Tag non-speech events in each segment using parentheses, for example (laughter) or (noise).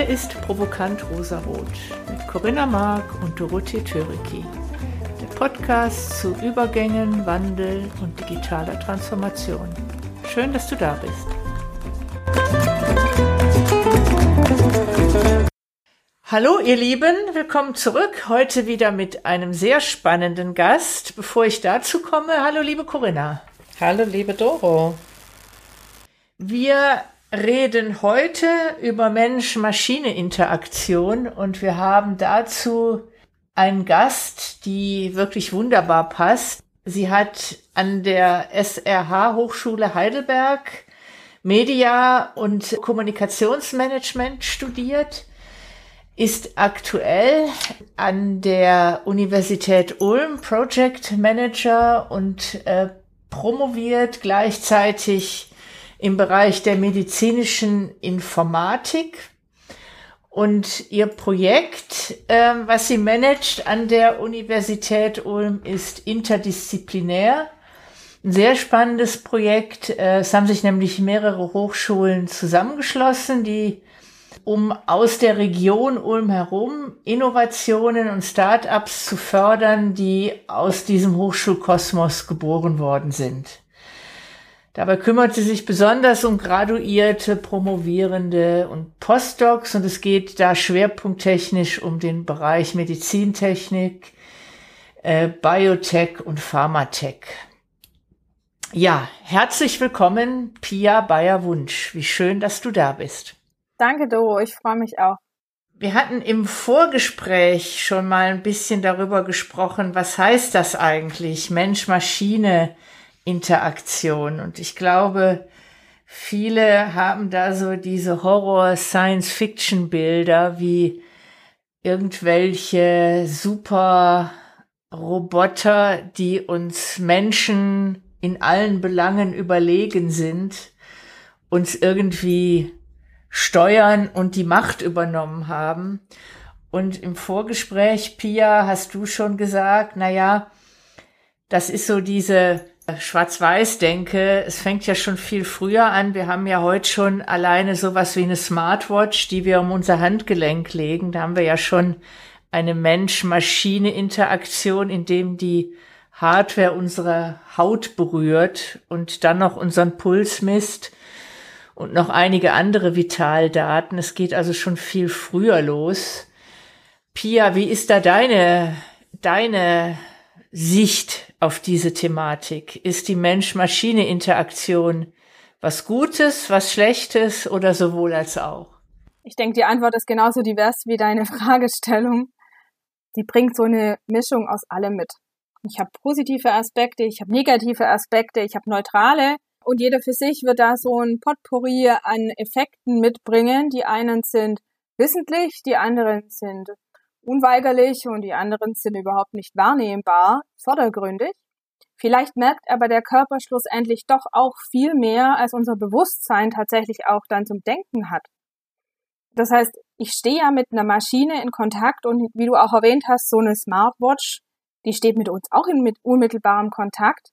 Hier ist Provokant Rosarot mit Corinna Mark und Dorothee Töriki. Der Podcast zu Übergängen, Wandel und digitaler Transformation. Schön, dass du da bist. Hallo ihr Lieben, willkommen zurück. Heute wieder mit einem sehr spannenden Gast. Bevor ich dazu komme, hallo liebe Corinna. Hallo liebe Doro. Wir reden heute über Mensch-Maschine-Interaktion und wir haben dazu einen Gast, die wirklich wunderbar passt. Sie hat an der SRH Hochschule Heidelberg Media und Kommunikationsmanagement studiert ist aktuell an der Universität Ulm Project Manager und äh, promoviert gleichzeitig im Bereich der medizinischen Informatik. Und ihr Projekt, äh, was sie managt an der Universität Ulm, ist interdisziplinär. Ein sehr spannendes Projekt. Äh, es haben sich nämlich mehrere Hochschulen zusammengeschlossen, die um aus der Region Ulm herum Innovationen und Start-ups zu fördern, die aus diesem Hochschulkosmos geboren worden sind. Dabei kümmert sie sich besonders um Graduierte, Promovierende und Postdocs und es geht da schwerpunkttechnisch um den Bereich Medizintechnik, äh, Biotech und Pharmatech. Ja, herzlich willkommen, Pia Bayer-Wunsch. Wie schön, dass du da bist. Danke, Doro. Ich freue mich auch. Wir hatten im Vorgespräch schon mal ein bisschen darüber gesprochen, was heißt das eigentlich, Mensch-Maschine-Interaktion. Und ich glaube, viele haben da so diese Horror-Science-Fiction-Bilder wie irgendwelche super Roboter, die uns Menschen in allen Belangen überlegen sind, uns irgendwie steuern und die Macht übernommen haben. Und im Vorgespräch, Pia, hast du schon gesagt, na ja, das ist so diese Schwarz-Weiß-Denke. Es fängt ja schon viel früher an. Wir haben ja heute schon alleine sowas wie eine Smartwatch, die wir um unser Handgelenk legen. Da haben wir ja schon eine Mensch-Maschine-Interaktion, in dem die Hardware unsere Haut berührt und dann noch unseren Puls misst und noch einige andere Vitaldaten. Es geht also schon viel früher los. Pia, wie ist da deine, deine Sicht auf diese Thematik? Ist die Mensch-Maschine-Interaktion was Gutes, was Schlechtes oder sowohl als auch? Ich denke, die Antwort ist genauso divers wie deine (laughs) Fragestellung. Die bringt so eine Mischung aus allem mit. Ich habe positive Aspekte, ich habe negative Aspekte, ich habe neutrale und jeder für sich wird da so ein Potpourri an Effekten mitbringen. Die einen sind wissentlich, die anderen sind unweigerlich und die anderen sind überhaupt nicht wahrnehmbar, vordergründig. Vielleicht merkt aber der Körper schlussendlich doch auch viel mehr, als unser Bewusstsein tatsächlich auch dann zum Denken hat. Das heißt, ich stehe ja mit einer Maschine in Kontakt und wie du auch erwähnt hast, so eine Smartwatch, die steht mit uns auch in mit unmittelbarem Kontakt.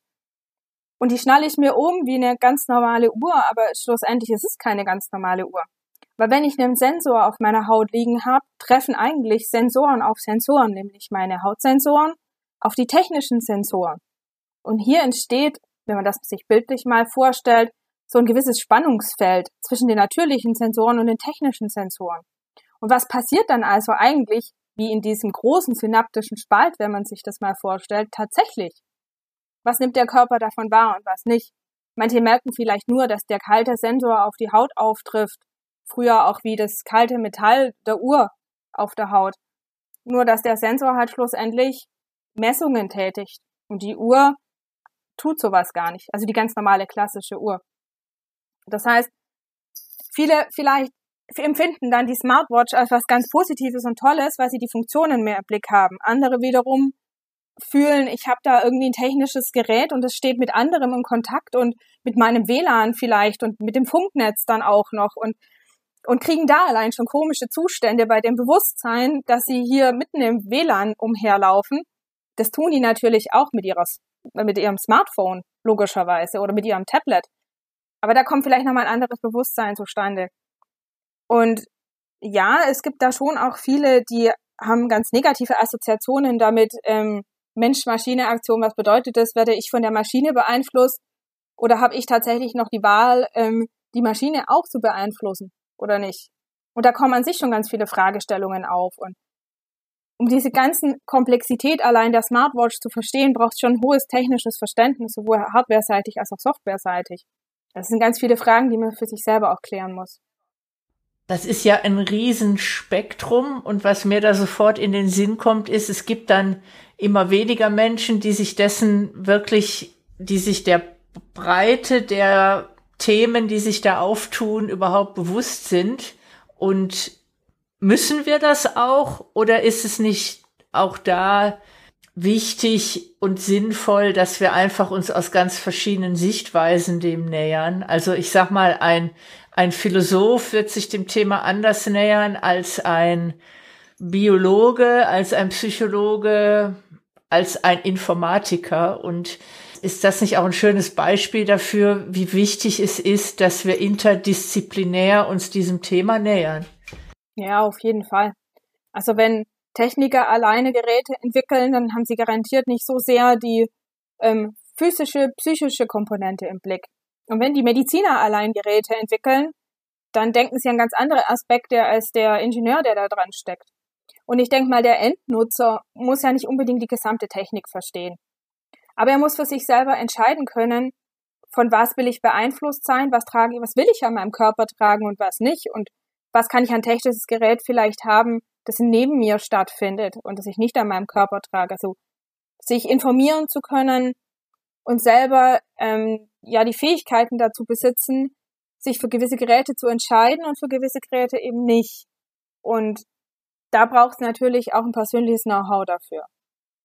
Und die schnalle ich mir um wie eine ganz normale Uhr, aber schlussendlich ist es keine ganz normale Uhr. Weil wenn ich einen Sensor auf meiner Haut liegen habe, treffen eigentlich Sensoren auf Sensoren, nämlich meine Hautsensoren auf die technischen Sensoren. Und hier entsteht, wenn man das sich bildlich mal vorstellt, so ein gewisses Spannungsfeld zwischen den natürlichen Sensoren und den technischen Sensoren. Und was passiert dann also eigentlich, wie in diesem großen synaptischen Spalt, wenn man sich das mal vorstellt, tatsächlich? was nimmt der Körper davon wahr und was nicht. Manche merken vielleicht nur, dass der kalte Sensor auf die Haut auftrifft, früher auch wie das kalte Metall der Uhr auf der Haut. Nur dass der Sensor halt schlussendlich Messungen tätigt und die Uhr tut sowas gar nicht, also die ganz normale klassische Uhr. Das heißt, viele vielleicht empfinden dann die Smartwatch als was ganz Positives und Tolles, weil sie die Funktionen mehr im Blick haben. Andere wiederum fühlen, ich habe da irgendwie ein technisches Gerät und es steht mit anderem in Kontakt und mit meinem WLAN vielleicht und mit dem Funknetz dann auch noch und und kriegen da allein schon komische Zustände bei dem Bewusstsein, dass sie hier mitten im WLAN umherlaufen. Das tun die natürlich auch mit ihrer mit ihrem Smartphone logischerweise oder mit ihrem Tablet. Aber da kommt vielleicht noch mal ein anderes Bewusstsein zustande. Und ja, es gibt da schon auch viele, die haben ganz negative Assoziationen damit. Ähm, Mensch-Maschine-Aktion, was bedeutet das? Werde ich von der Maschine beeinflusst? Oder habe ich tatsächlich noch die Wahl, ähm, die Maschine auch zu beeinflussen oder nicht? Und da kommen an sich schon ganz viele Fragestellungen auf. Und um diese ganzen Komplexität allein der Smartwatch zu verstehen, braucht es schon hohes technisches Verständnis, sowohl hardware-seitig als auch software-seitig. Das sind ganz viele Fragen, die man für sich selber auch klären muss. Das ist ja ein Riesenspektrum und was mir da sofort in den Sinn kommt, ist, es gibt dann immer weniger Menschen, die sich dessen wirklich, die sich der Breite der Themen, die sich da auftun, überhaupt bewusst sind. Und müssen wir das auch oder ist es nicht auch da wichtig und sinnvoll, dass wir einfach uns aus ganz verschiedenen Sichtweisen dem nähern? Also ich sag mal, ein ein Philosoph wird sich dem Thema anders nähern als ein Biologe, als ein Psychologe, als ein Informatiker. Und ist das nicht auch ein schönes Beispiel dafür, wie wichtig es ist, dass wir interdisziplinär uns diesem Thema nähern? Ja, auf jeden Fall. Also wenn Techniker alleine Geräte entwickeln, dann haben sie garantiert nicht so sehr die ähm, physische, psychische Komponente im Blick. Und wenn die Mediziner allein Geräte entwickeln, dann denken sie an ganz andere Aspekte als der Ingenieur, der da dran steckt. Und ich denke mal, der Endnutzer muss ja nicht unbedingt die gesamte Technik verstehen. Aber er muss für sich selber entscheiden können, von was will ich beeinflusst sein, was trage, was will ich an meinem Körper tragen und was nicht und was kann ich an technisches Gerät vielleicht haben, das neben mir stattfindet und das ich nicht an meinem Körper trage. Also sich informieren zu können und selber ähm, ja die Fähigkeiten dazu besitzen, sich für gewisse Geräte zu entscheiden und für gewisse Geräte eben nicht. Und da braucht es natürlich auch ein persönliches Know-how dafür.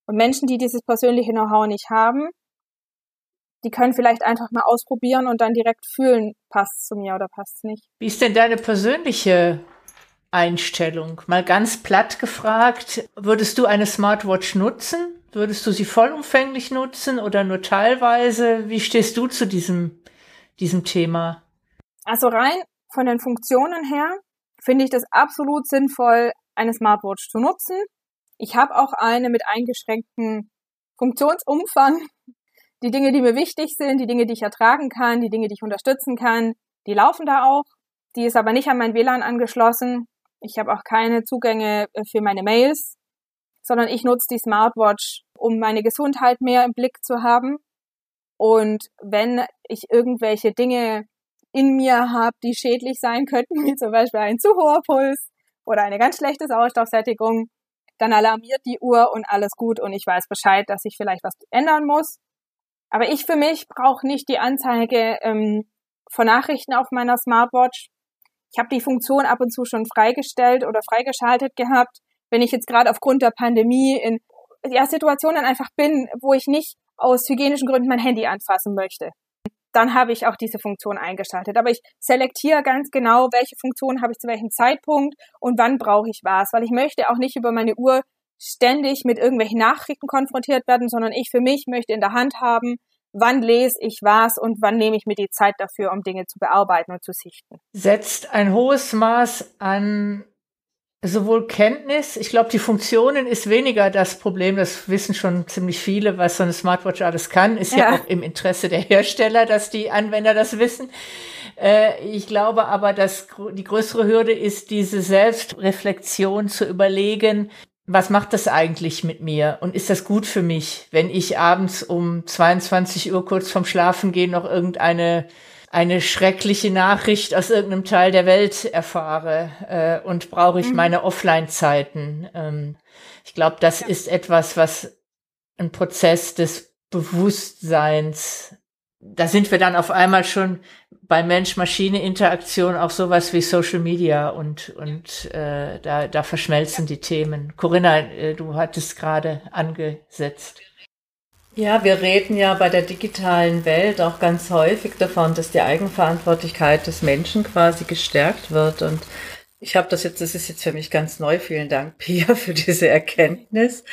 Und Menschen, die dieses persönliche Know-how nicht haben, die können vielleicht einfach mal ausprobieren und dann direkt fühlen, passt es zu mir oder passt es nicht. Wie ist denn deine persönliche Einstellung? Mal ganz platt gefragt, würdest du eine Smartwatch nutzen? Würdest du sie vollumfänglich nutzen oder nur teilweise? Wie stehst du zu diesem, diesem Thema? Also rein von den Funktionen her finde ich das absolut sinnvoll, eine Smartwatch zu nutzen. Ich habe auch eine mit eingeschränktem Funktionsumfang. Die Dinge, die mir wichtig sind, die Dinge, die ich ertragen kann, die Dinge, die ich unterstützen kann, die laufen da auch. Die ist aber nicht an mein WLAN angeschlossen. Ich habe auch keine Zugänge äh, für meine Mails sondern ich nutze die Smartwatch, um meine Gesundheit mehr im Blick zu haben. Und wenn ich irgendwelche Dinge in mir habe, die schädlich sein könnten, (laughs) wie zum Beispiel ein zu hoher Puls oder eine ganz schlechte Sauerstoffsättigung, dann alarmiert die Uhr und alles gut und ich weiß Bescheid, dass ich vielleicht was ändern muss. Aber ich für mich brauche nicht die Anzeige ähm, von Nachrichten auf meiner Smartwatch. Ich habe die Funktion ab und zu schon freigestellt oder freigeschaltet gehabt, wenn ich jetzt gerade aufgrund der Pandemie in ja, Situationen einfach bin, wo ich nicht aus hygienischen Gründen mein Handy anfassen möchte, dann habe ich auch diese Funktion eingeschaltet. Aber ich selektiere ganz genau, welche Funktion habe ich zu welchem Zeitpunkt und wann brauche ich was, weil ich möchte auch nicht über meine Uhr ständig mit irgendwelchen Nachrichten konfrontiert werden, sondern ich für mich möchte in der Hand haben, wann lese ich was und wann nehme ich mir die Zeit dafür, um Dinge zu bearbeiten und zu sichten. Setzt ein hohes Maß an sowohl Kenntnis, ich glaube, die Funktionen ist weniger das Problem, das wissen schon ziemlich viele, was so eine Smartwatch alles kann, ist ja, ja. auch im Interesse der Hersteller, dass die Anwender das wissen. Äh, ich glaube aber, dass die größere Hürde ist, diese Selbstreflexion zu überlegen, was macht das eigentlich mit mir? Und ist das gut für mich, wenn ich abends um 22 Uhr kurz vorm Schlafengehen noch irgendeine eine schreckliche Nachricht aus irgendeinem Teil der Welt erfahre äh, und brauche ich mhm. meine Offline-Zeiten. Ähm, ich glaube, das ja. ist etwas, was ein Prozess des Bewusstseins, da sind wir dann auf einmal schon bei Mensch-Maschine-Interaktion auch sowas wie Social Media und, und äh, da, da verschmelzen die Themen. Corinna, äh, du hattest gerade angesetzt. Ja, wir reden ja bei der digitalen Welt auch ganz häufig davon, dass die Eigenverantwortlichkeit des Menschen quasi gestärkt wird. Und Ich habe das jetzt, das ist jetzt für mich ganz neu. Vielen Dank, (laughs) Pia, für diese Erkenntnis,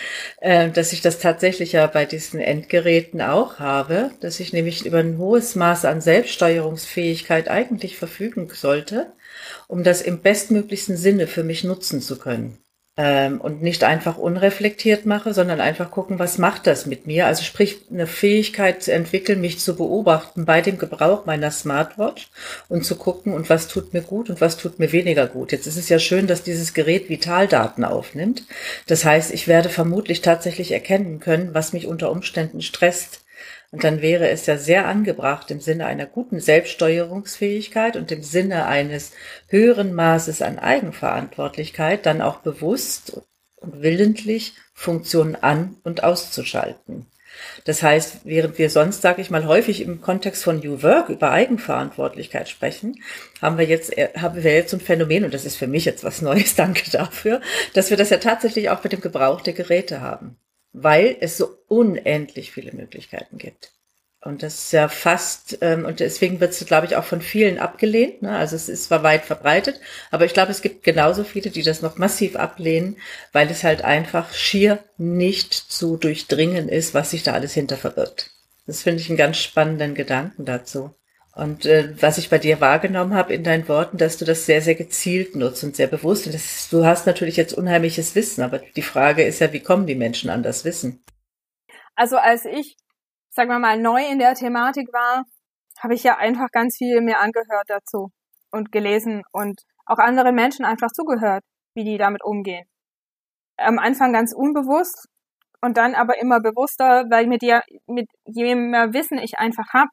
äh, dass ich das tatsächlich ja bei diesen Endgeräten auch habe, dass ich nämlich über ein hohes Maß an Selbststeuerungsfähigkeit eigentlich verfügen sollte, um das im bestmöglichsten Sinne für mich nutzen zu können ähm, und nicht einfach unreflektiert mache, sondern einfach gucken, was macht das mit mir? Also sprich, eine Fähigkeit zu entwickeln, mich zu beobachten bei dem Gebrauch meiner Smartwatch und zu gucken, und was tut mir gut und was tut mir weniger gut. Jetzt ist es ja schön, dass dieses Gerät Vitaldaten aufnimmt. Das heißt, ich werde vermutlich tatsächlich erkennen können, was mich unter Umständen stresst und dann wäre es ja sehr angebracht im Sinne einer guten Selbststeuerungsfähigkeit und im Sinne eines höheren Maßes an Eigenverantwortlichkeit dann auch bewusst und willentlich Funktionen an und auszuschalten. Das heißt, während wir sonst, sage ich mal, häufig im Kontext von New Work über Eigenverantwortlichkeit sprechen, haben wir jetzt, äh, haben wir jetzt ein Phänomen, und das ist für mich jetzt was Neues, (laughs) danke dafür, dass wir das ja tatsächlich auch mit dem Gebrauch der Geräte haben weil es so unendlich viele Möglichkeiten gibt. Und das ist ja fast, ähm, und deswegen wird es, glaube ich, auch von vielen abgelehnt. Ne? Also es ist zwar weit verbreitet, aber ich glaube, es gibt genauso viele, die das noch massiv ablehnen, weil es halt einfach schier nicht zu durchdringen ist, was sich da alles hinter verbirgt. Das finde ich einen ganz spannenden Gedanken dazu. Und äh, was ich bei dir wahrgenommen habe in deinen Worten, dass du das sehr, sehr gezielt nutzt und sehr bewusst. Und das, du hast natürlich jetzt unheimliches Wissen, aber die Frage ist ja, wie kommen die Menschen an das Wissen? Also als ich, sagen wir mal, neu in der Thematik war, habe ich ja einfach ganz viel mir angehört dazu und gelesen und auch andere Menschen einfach zugehört, wie die damit umgehen. Am Anfang ganz unbewusst und dann aber immer bewusster, weil mit dir, mit je mehr Wissen ich einfach habe,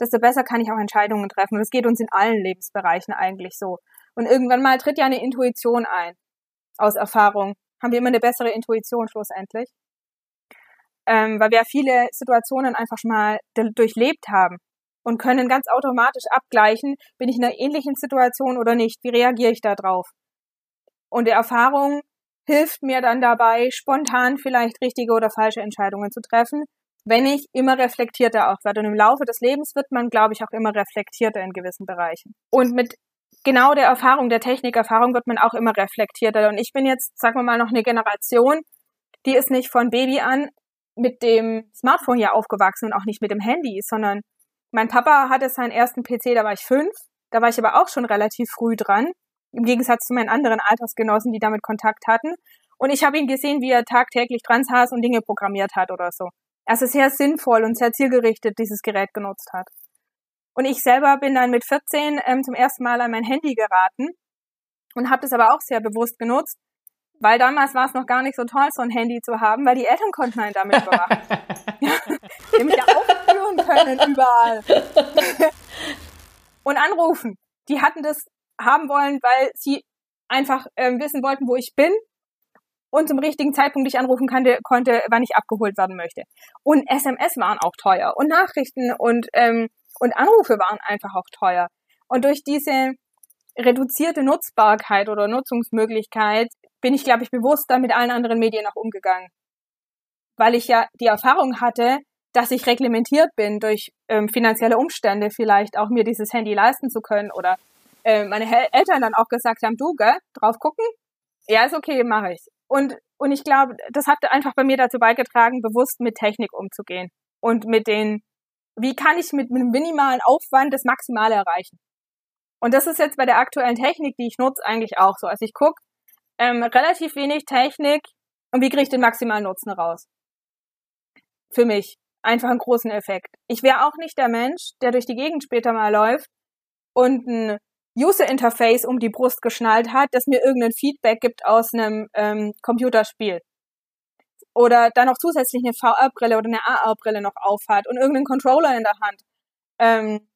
desto besser kann ich auch Entscheidungen treffen. Und das geht uns in allen Lebensbereichen eigentlich so. Und irgendwann mal tritt ja eine Intuition ein. Aus Erfahrung haben wir immer eine bessere Intuition schlussendlich. Ähm, weil wir viele Situationen einfach schon mal durchlebt haben und können ganz automatisch abgleichen, bin ich in einer ähnlichen Situation oder nicht, wie reagiere ich da drauf. Und die Erfahrung hilft mir dann dabei, spontan vielleicht richtige oder falsche Entscheidungen zu treffen, wenn ich immer reflektierter auch werde. Und im Laufe des Lebens wird man, glaube ich, auch immer reflektierter in gewissen Bereichen. Und mit genau der Erfahrung, der Technikerfahrung wird man auch immer reflektierter. Und ich bin jetzt, sagen wir mal, noch eine Generation, die ist nicht von Baby an mit dem Smartphone hier aufgewachsen und auch nicht mit dem Handy, sondern mein Papa hatte seinen ersten PC, da war ich fünf. Da war ich aber auch schon relativ früh dran, im Gegensatz zu meinen anderen Altersgenossen, die damit Kontakt hatten. Und ich habe ihn gesehen, wie er tagtäglich dran saß und Dinge programmiert hat oder so also sehr sinnvoll und sehr zielgerichtet dieses Gerät genutzt hat. Und ich selber bin dann mit 14 ähm, zum ersten Mal an mein Handy geraten und habe das aber auch sehr bewusst genutzt, weil damals war es noch gar nicht so toll, so ein Handy zu haben, weil die Eltern konnten einen damit überwachen. ja, (laughs) die mich ja aufführen können überall. und anrufen. Die hatten das haben wollen, weil sie einfach ähm, wissen wollten, wo ich bin und zum richtigen Zeitpunkt dich anrufen konnte, konnte, wann ich abgeholt werden möchte. Und SMS waren auch teuer und Nachrichten und ähm, und Anrufe waren einfach auch teuer. Und durch diese reduzierte Nutzbarkeit oder Nutzungsmöglichkeit bin ich, glaube ich, bewusster mit allen anderen Medien auch umgegangen. Weil ich ja die Erfahrung hatte, dass ich reglementiert bin durch ähm, finanzielle Umstände, vielleicht auch mir dieses Handy leisten zu können oder äh, meine Eltern dann auch gesagt haben, du, gell, drauf gucken? Ja, ist okay, mache ich. Und, und ich glaube, das hat einfach bei mir dazu beigetragen, bewusst mit Technik umzugehen. Und mit den, wie kann ich mit, einem minimalen Aufwand das Maximale erreichen? Und das ist jetzt bei der aktuellen Technik, die ich nutze, eigentlich auch so. Also ich gucke ähm, relativ wenig Technik und wie kriege ich den maximalen Nutzen raus? Für mich. Einfach einen großen Effekt. Ich wäre auch nicht der Mensch, der durch die Gegend später mal läuft und ein User Interface um die Brust geschnallt hat, das mir irgendein Feedback gibt aus einem ähm, Computerspiel. Oder dann noch zusätzlich eine VR-Brille oder eine AR-Brille noch aufhat und irgendeinen Controller in der Hand. Ähm,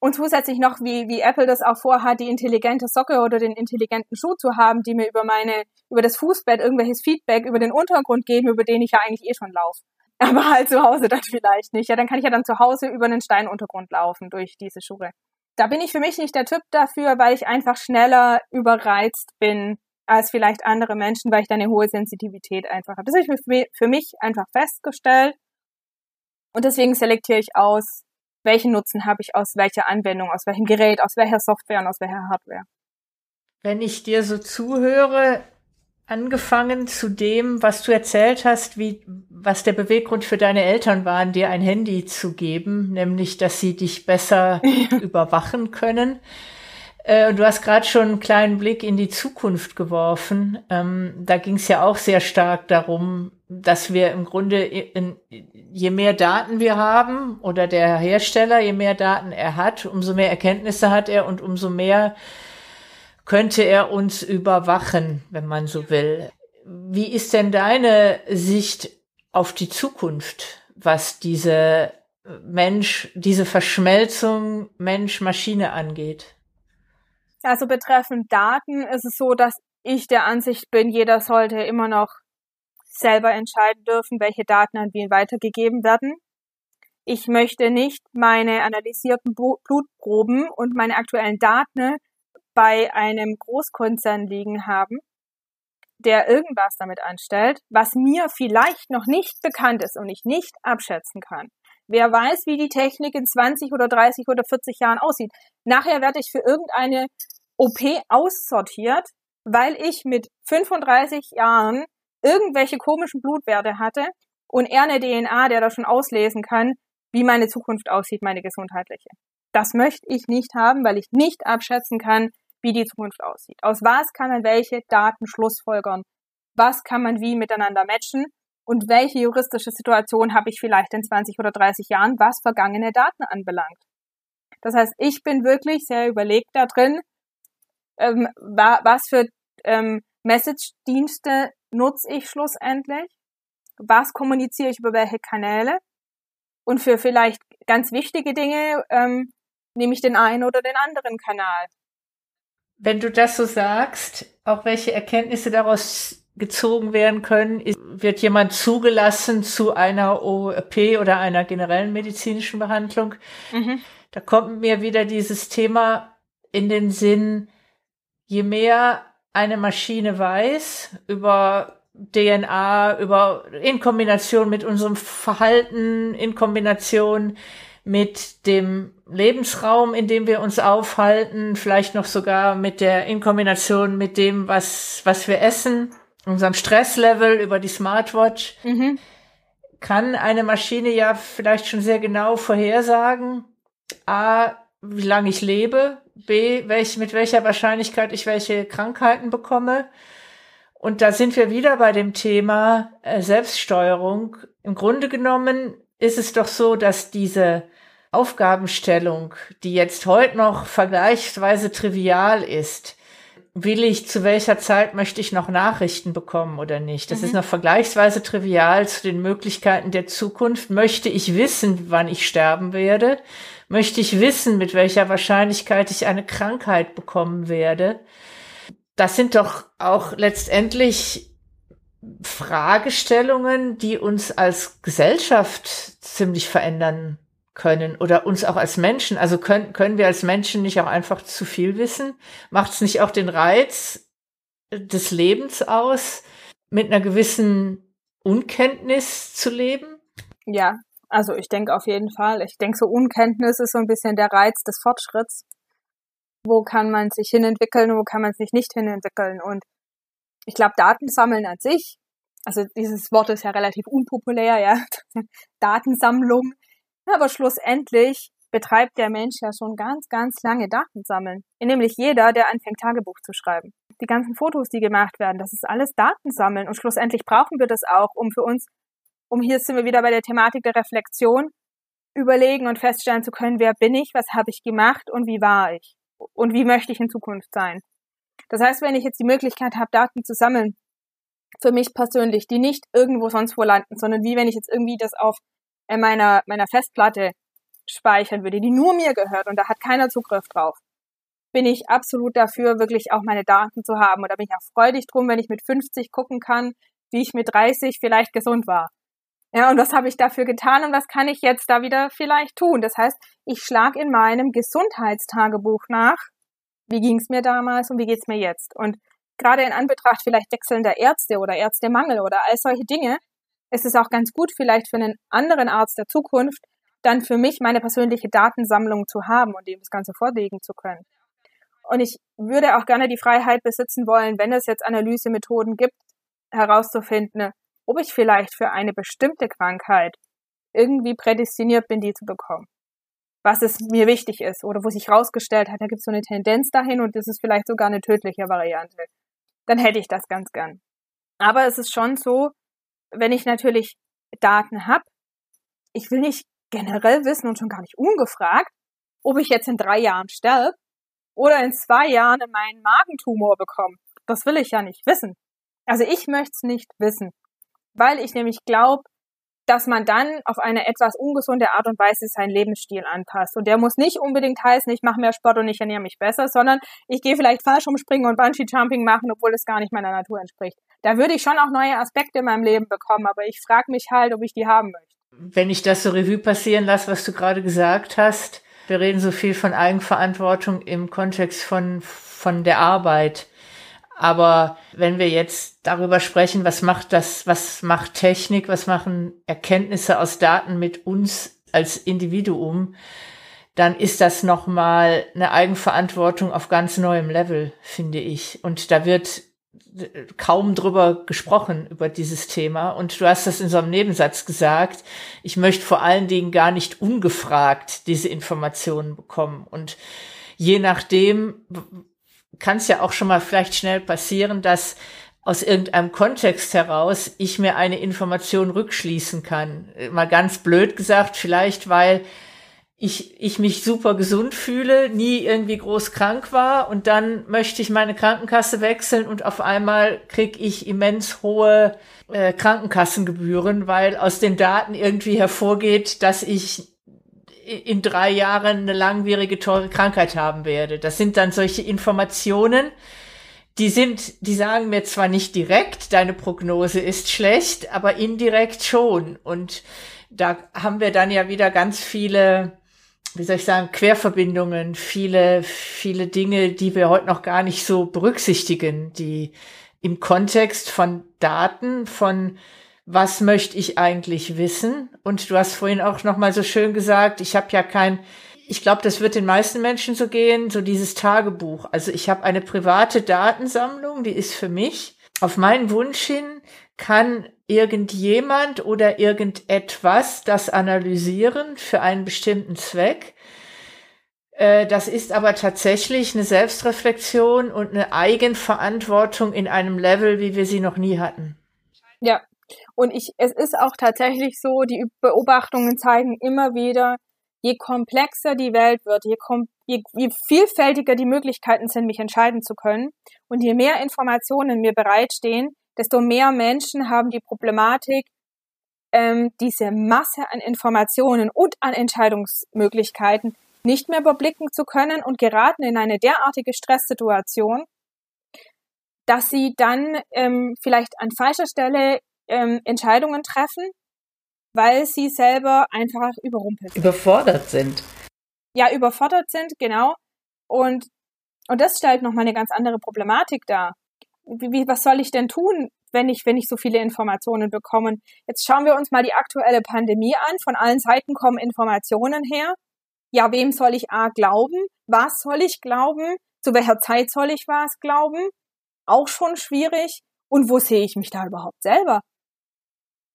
und zusätzlich noch, wie, wie Apple das auch vorhat, die intelligente Socke oder den intelligenten Schuh zu haben, die mir über meine, über das Fußbett irgendwelches Feedback über den Untergrund geben, über den ich ja eigentlich eh schon laufe. Aber halt zu Hause dann (laughs) vielleicht nicht. Ja, dann kann ich ja dann zu Hause über einen Steinuntergrund laufen durch diese Schuhe da bin ich für mich nicht der Typ dafür, weil ich einfach schneller überreizt bin als vielleicht andere Menschen, weil ich da eine hohe Sensitivität einfach habe. Das habe ich für mich einfach festgestellt. Und deswegen selektiere ich aus, welchen Nutzen habe ich aus welcher Anwendung, aus welchem Gerät, aus welcher Software und aus welcher Hardware. Wenn ich dir so zuhöre, angefangen zu dem, was du erzählt hast, wie, was der Beweggrund für deine Eltern waren, dir ein Handy zu geben, nämlich, dass sie dich besser (laughs) überwachen können. Äh, du hast gerade schon einen kleinen Blick in die Zukunft geworfen. Ähm, da ging es ja auch sehr stark darum, dass wir im Grunde, in, je mehr Daten wir haben oder der Hersteller, je mehr Daten er hat, umso mehr Erkenntnisse hat er und umso mehr könnte er uns überwachen, wenn man so will. Wie ist denn deine Sicht auf die Zukunft, was diese Mensch, diese Verschmelzung Mensch-Maschine angeht? Also betreffend Daten ist es so, dass ich der Ansicht bin, jeder sollte immer noch selber entscheiden dürfen, welche Daten an wen weitergegeben werden. Ich möchte nicht meine analysierten Blutproben und meine aktuellen Daten bei einem Großkonzern liegen haben, der irgendwas damit anstellt, was mir vielleicht noch nicht bekannt ist und ich nicht abschätzen kann. Wer weiß, wie die Technik in 20 oder 30 oder 40 Jahren aussieht. Nachher werde ich für irgendeine OP aussortiert, weil ich mit 35 Jahren irgendwelche komischen Blutwerte hatte und er eine DNA, der da schon auslesen kann, wie meine Zukunft aussieht, meine gesundheitliche. Das möchte ich nicht haben, weil ich nicht abschätzen kann, wie die Zukunft aussieht. Aus was kann man welche Daten schlussfolgern? Was kann man wie miteinander matchen? Und welche juristische Situation habe ich vielleicht in 20 oder 30 Jahren, was vergangene Daten anbelangt? Das heißt, ich bin wirklich sehr überlegt da drin, ähm, was für ähm, Message-Dienste nutze ich schlussendlich? Was kommuniziere ich über welche Kanäle? Und für vielleicht ganz wichtige Dinge ähm, nehme ich den einen oder den anderen Kanal. Wenn du das so sagst, auch welche Erkenntnisse daraus gezogen werden können, wird jemand zugelassen zu einer OP oder einer generellen medizinischen Behandlung. Mhm. Da kommt mir wieder dieses Thema in den Sinn, je mehr eine Maschine weiß über DNA, über, in Kombination mit unserem Verhalten, in Kombination mit dem Lebensraum, in dem wir uns aufhalten, vielleicht noch sogar mit der, in Kombination mit dem, was, was wir essen, unserem Stresslevel über die Smartwatch, mhm. kann eine Maschine ja vielleicht schon sehr genau vorhersagen, A, wie lange ich lebe, B, welch, mit welcher Wahrscheinlichkeit ich welche Krankheiten bekomme. Und da sind wir wieder bei dem Thema äh, Selbststeuerung. Im Grunde genommen ist es doch so, dass diese Aufgabenstellung, die jetzt heute noch vergleichsweise trivial ist, will ich, zu welcher Zeit möchte ich noch Nachrichten bekommen oder nicht? Das mhm. ist noch vergleichsweise trivial zu den Möglichkeiten der Zukunft. Möchte ich wissen, wann ich sterben werde? Möchte ich wissen, mit welcher Wahrscheinlichkeit ich eine Krankheit bekommen werde? Das sind doch auch letztendlich Fragestellungen, die uns als Gesellschaft ziemlich verändern können oder uns auch als Menschen. Also können, können wir als Menschen nicht auch einfach zu viel wissen? Macht es nicht auch den Reiz des Lebens aus, mit einer gewissen Unkenntnis zu leben? Ja, also ich denke auf jeden Fall. Ich denke, so Unkenntnis ist so ein bisschen der Reiz des Fortschritts. Wo kann man sich hinentwickeln, wo kann man sich nicht hinentwickeln? Und ich glaube, Datensammeln an sich, also dieses Wort ist ja relativ unpopulär, ja, (laughs) Datensammlung, aber schlussendlich betreibt der Mensch ja schon ganz, ganz lange Datensammeln. Nämlich jeder, der anfängt, Tagebuch zu schreiben. Die ganzen Fotos, die gemacht werden, das ist alles Datensammeln. Und schlussendlich brauchen wir das auch, um für uns, um hier sind wir wieder bei der Thematik der Reflexion, überlegen und feststellen zu können, wer bin ich, was habe ich gemacht und wie war ich und wie möchte ich in Zukunft sein. Das heißt, wenn ich jetzt die Möglichkeit habe, Daten zu sammeln, für mich persönlich, die nicht irgendwo sonst wo landen, sondern wie wenn ich jetzt irgendwie das auf in meiner, meiner Festplatte speichern würde, die nur mir gehört und da hat keiner Zugriff drauf, bin ich absolut dafür, wirklich auch meine Daten zu haben. Und da bin ich auch freudig drum, wenn ich mit 50 gucken kann, wie ich mit 30 vielleicht gesund war. Ja, und was habe ich dafür getan und was kann ich jetzt da wieder vielleicht tun? Das heißt, ich schlage in meinem Gesundheitstagebuch nach, wie ging es mir damals und wie geht's mir jetzt? Und gerade in Anbetracht vielleicht wechselnder Ärzte oder Ärztemangel oder all solche Dinge, ist es auch ganz gut, vielleicht für einen anderen Arzt der Zukunft dann für mich meine persönliche Datensammlung zu haben und dem das Ganze vorlegen zu können. Und ich würde auch gerne die Freiheit besitzen wollen, wenn es jetzt Analysemethoden gibt, herauszufinden, ob ich vielleicht für eine bestimmte Krankheit irgendwie prädestiniert bin, die zu bekommen. Was es mir wichtig ist oder wo sich herausgestellt hat, da gibt es so eine Tendenz dahin und das ist vielleicht sogar eine tödliche Variante. Dann hätte ich das ganz gern. Aber es ist schon so, wenn ich natürlich Daten habe, ich will nicht generell wissen und schon gar nicht ungefragt, ob ich jetzt in drei Jahren sterbe oder in zwei Jahren meinen Magentumor bekomme. Das will ich ja nicht wissen. Also ich möchte es nicht wissen, weil ich nämlich glaube, dass man dann auf eine etwas ungesunde Art und Weise seinen Lebensstil anpasst. Und der muss nicht unbedingt heißen, ich mache mehr Sport und ich ernähre mich besser, sondern ich gehe vielleicht falsch umspringen und Bungee-Jumping machen, obwohl es gar nicht meiner Natur entspricht. Da würde ich schon auch neue Aspekte in meinem Leben bekommen, aber ich frage mich halt, ob ich die haben möchte. Wenn ich das so Revue passieren lasse, was du gerade gesagt hast, wir reden so viel von Eigenverantwortung im Kontext von, von der Arbeit. Aber wenn wir jetzt darüber sprechen, was macht das, was macht Technik, was machen Erkenntnisse aus Daten mit uns als Individuum, dann ist das nochmal eine Eigenverantwortung auf ganz neuem Level, finde ich. Und da wird kaum drüber gesprochen, über dieses Thema. Und du hast das in so einem Nebensatz gesagt. Ich möchte vor allen Dingen gar nicht ungefragt diese Informationen bekommen. Und je nachdem kann es ja auch schon mal vielleicht schnell passieren, dass aus irgendeinem Kontext heraus ich mir eine Information rückschließen kann. Mal ganz blöd gesagt, vielleicht weil ich, ich mich super gesund fühle, nie irgendwie groß krank war und dann möchte ich meine Krankenkasse wechseln und auf einmal krieg ich immens hohe äh, Krankenkassengebühren, weil aus den Daten irgendwie hervorgeht, dass ich in drei Jahren eine langwierige, teure Krankheit haben werde. Das sind dann solche Informationen, die sind, die sagen mir zwar nicht direkt, deine Prognose ist schlecht, aber indirekt schon. Und da haben wir dann ja wieder ganz viele wie soll ich sagen, Querverbindungen, viele, viele Dinge, die wir heute noch gar nicht so berücksichtigen, die im Kontext von Daten, von was möchte ich eigentlich wissen? Und du hast vorhin auch noch mal so schön gesagt, ich habe ja kein, ich glaube, das wird den meisten Menschen so gehen, so dieses Tagebuch. Also ich habe eine private Datensammlung, die ist für mich. Auf meinen Wunsch hin kann irgendjemand oder irgendetwas das analysieren für einen bestimmten Zweck. Äh, das ist aber tatsächlich eine Selbstreflexion und eine Eigenverantwortung in einem Level, wie wir sie noch nie hatten. Ja, und ich, es ist auch tatsächlich so, die Beobachtungen zeigen immer wieder, je komplexer die Welt wird, je, je, je vielfältiger die Möglichkeiten sind, mich entscheiden zu können. Und je mehr Informationen mir bereitstehen, desto mehr Menschen haben die Problematik, ähm, diese Masse an Informationen und an Entscheidungsmöglichkeiten nicht mehr überblicken zu können und geraten in eine derartige Stresssituation, dass sie dann ähm, vielleicht an falscher Stelle ähm, Entscheidungen treffen, weil sie selber einfach überrumpelt sind. Überfordert sind. Ja, überfordert sind, genau. Und, und das stellt nochmal eine ganz andere Problematik dar wie, was soll ich denn tun, wenn ich, wenn ich so viele Informationen bekomme? Jetzt schauen wir uns mal die aktuelle Pandemie an. Von allen Seiten kommen Informationen her. Ja, wem soll ich A glauben? Was soll ich glauben? Zu welcher Zeit soll ich was glauben? Auch schon schwierig. Und wo sehe ich mich da überhaupt selber?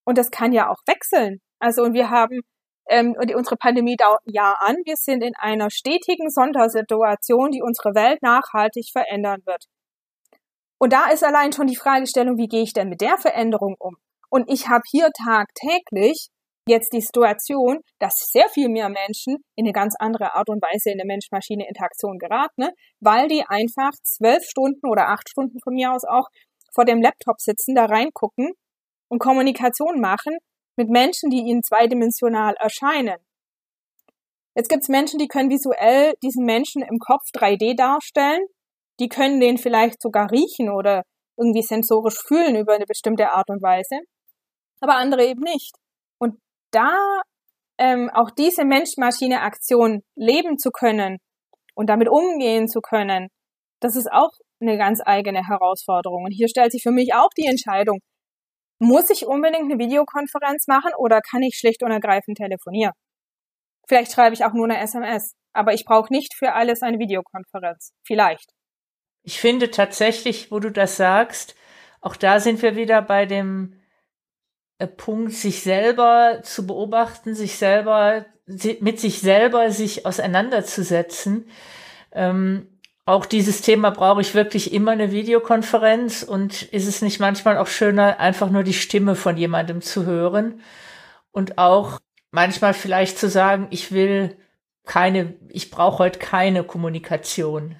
Und das kann ja auch wechseln. Also, und wir haben, ähm, und unsere Pandemie dauert ein Jahr an. Wir sind in einer stetigen Sondersituation, die unsere Welt nachhaltig verändern wird. Und da ist allein schon die Fragestellung, wie gehe ich denn mit der Veränderung um? Und ich habe hier tagtäglich jetzt die Situation, dass sehr viel mehr Menschen in eine ganz andere Art und Weise in eine Mensch-Maschine-Interaktion geraten, ne? weil die einfach zwölf Stunden oder acht Stunden von mir aus auch vor dem Laptop sitzen, da reingucken und Kommunikation machen mit Menschen, die ihnen zweidimensional erscheinen. Jetzt gibt es Menschen, die können visuell diesen Menschen im Kopf 3D darstellen die können den vielleicht sogar riechen oder irgendwie sensorisch fühlen über eine bestimmte Art und Weise, aber andere eben nicht. Und da ähm, auch diese Mensch-Maschine-Aktion leben zu können und damit umgehen zu können, das ist auch eine ganz eigene Herausforderung. Und hier stellt sich für mich auch die Entscheidung, muss ich unbedingt eine Videokonferenz machen oder kann ich schlicht und ergreifend telefonieren? Vielleicht schreibe ich auch nur eine SMS. Aber ich brauche nicht für alles eine Videokonferenz. Vielleicht. Ich finde tatsächlich, wo du das sagst, auch da sind wir wieder bei dem äh, Punkt, sich selber zu beobachten, sich selber, mit sich selber sich auseinanderzusetzen. Ähm, auch dieses Thema brauche ich wirklich immer eine Videokonferenz und ist es nicht manchmal auch schöner, einfach nur die Stimme von jemandem zu hören und auch manchmal vielleicht zu sagen, ich will keine, ich brauche heute keine Kommunikation.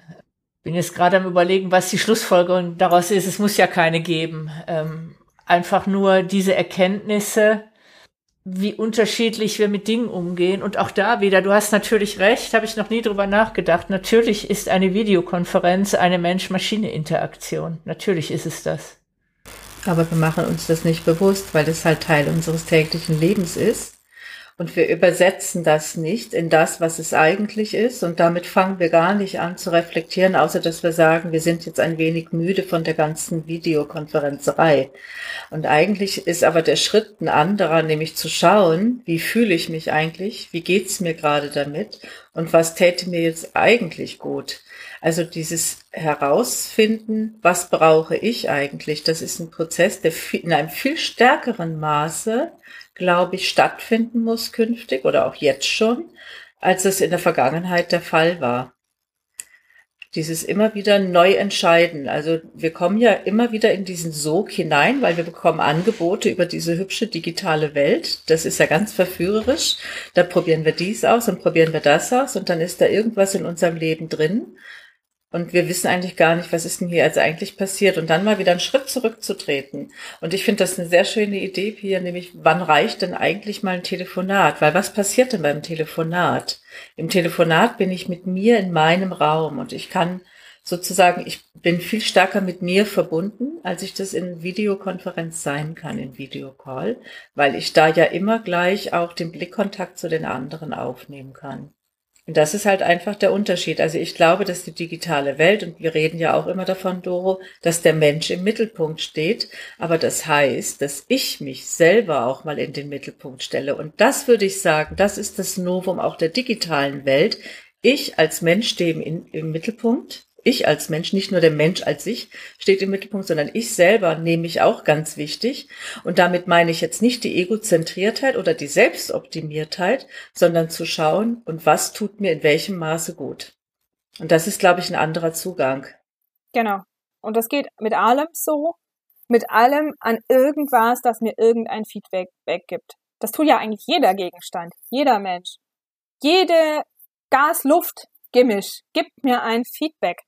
Bin jetzt gerade am überlegen, was die Schlussfolgerung daraus ist. Es muss ja keine geben. Ähm, einfach nur diese Erkenntnisse, wie unterschiedlich wir mit Dingen umgehen. Und auch da wieder, du hast natürlich recht, habe ich noch nie drüber nachgedacht. Natürlich ist eine Videokonferenz eine Mensch-Maschine-Interaktion. Natürlich ist es das. Aber wir machen uns das nicht bewusst, weil das halt Teil unseres täglichen Lebens ist. Und wir übersetzen das nicht in das, was es eigentlich ist. Und damit fangen wir gar nicht an zu reflektieren, außer dass wir sagen, wir sind jetzt ein wenig müde von der ganzen Videokonferenzerei. Und eigentlich ist aber der Schritt ein anderer, nämlich zu schauen, wie fühle ich mich eigentlich, wie geht's mir gerade damit und was täte mir jetzt eigentlich gut. Also dieses Herausfinden, was brauche ich eigentlich, das ist ein Prozess, der in einem viel stärkeren Maße glaube ich, stattfinden muss künftig oder auch jetzt schon, als es in der Vergangenheit der Fall war. Dieses immer wieder neu entscheiden. Also wir kommen ja immer wieder in diesen Sog hinein, weil wir bekommen Angebote über diese hübsche digitale Welt. Das ist ja ganz verführerisch. Da probieren wir dies aus und probieren wir das aus und dann ist da irgendwas in unserem Leben drin, und wir wissen eigentlich gar nicht, was ist denn hier jetzt eigentlich passiert und dann mal wieder einen Schritt zurückzutreten. Und ich finde das eine sehr schöne Idee hier, nämlich wann reicht denn eigentlich mal ein Telefonat? Weil was passiert denn beim Telefonat? Im Telefonat bin ich mit mir in meinem Raum und ich kann sozusagen, ich bin viel stärker mit mir verbunden, als ich das in Videokonferenz sein kann, in Videocall, weil ich da ja immer gleich auch den Blickkontakt zu den anderen aufnehmen kann. Und das ist halt einfach der Unterschied. Also ich glaube, dass die digitale Welt, und wir reden ja auch immer davon, Doro, dass der Mensch im Mittelpunkt steht. Aber das heißt, dass ich mich selber auch mal in den Mittelpunkt stelle. Und das würde ich sagen, das ist das Novum auch der digitalen Welt. Ich als Mensch stehe im, im Mittelpunkt ich als Mensch, nicht nur der Mensch als sich steht im Mittelpunkt, sondern ich selber nehme ich auch ganz wichtig. Und damit meine ich jetzt nicht die Egozentriertheit oder die Selbstoptimiertheit, sondern zu schauen, und was tut mir in welchem Maße gut. Und das ist, glaube ich, ein anderer Zugang. Genau. Und das geht mit allem so, mit allem an irgendwas, das mir irgendein Feedback gibt. Das tut ja eigentlich jeder Gegenstand, jeder Mensch. Jede Gas-Luft-Gemisch gibt mir ein Feedback.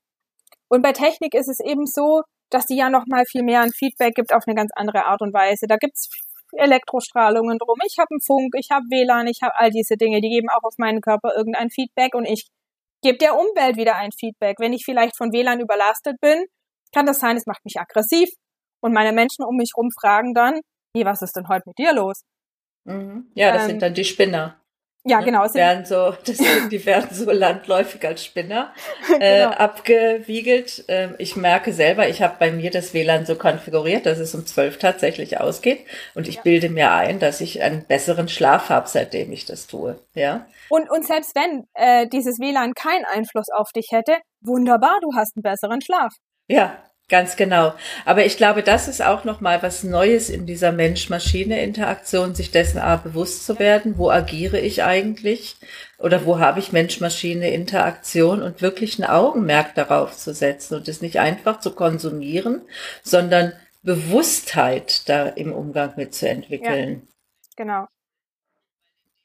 Und bei Technik ist es eben so, dass die ja noch mal viel mehr ein Feedback gibt auf eine ganz andere Art und Weise. Da gibt's Elektrostrahlungen drum. Ich habe einen Funk, ich habe WLAN, ich habe all diese Dinge, die geben auch auf meinen Körper irgendein Feedback und ich gebe der Umwelt wieder ein Feedback. Wenn ich vielleicht von WLAN überlastet bin, kann das sein, es macht mich aggressiv und meine Menschen um mich rum fragen dann, hey, was ist denn heute mit dir los? Mhm. Ja, das ähm, sind dann die Spinner. Ja, ne? genau. Werden so, (laughs) das, die werden so landläufig als Spinner (laughs) äh, genau. abgewiegelt. Ähm, ich merke selber, ich habe bei mir das WLAN so konfiguriert, dass es um zwölf tatsächlich ausgeht. Und ich ja. bilde mir ein, dass ich einen besseren Schlaf habe, seitdem ich das tue. Ja. Und, und selbst wenn äh, dieses WLAN keinen Einfluss auf dich hätte, wunderbar, du hast einen besseren Schlaf. Ja, Ganz genau. Aber ich glaube, das ist auch nochmal was Neues in dieser Mensch-Maschine-Interaktion, sich dessen A bewusst zu werden. Wo agiere ich eigentlich? Oder wo habe ich Mensch-Maschine-Interaktion und wirklich ein Augenmerk darauf zu setzen und es nicht einfach zu konsumieren, sondern Bewusstheit da im Umgang mit zu entwickeln. Ja, genau.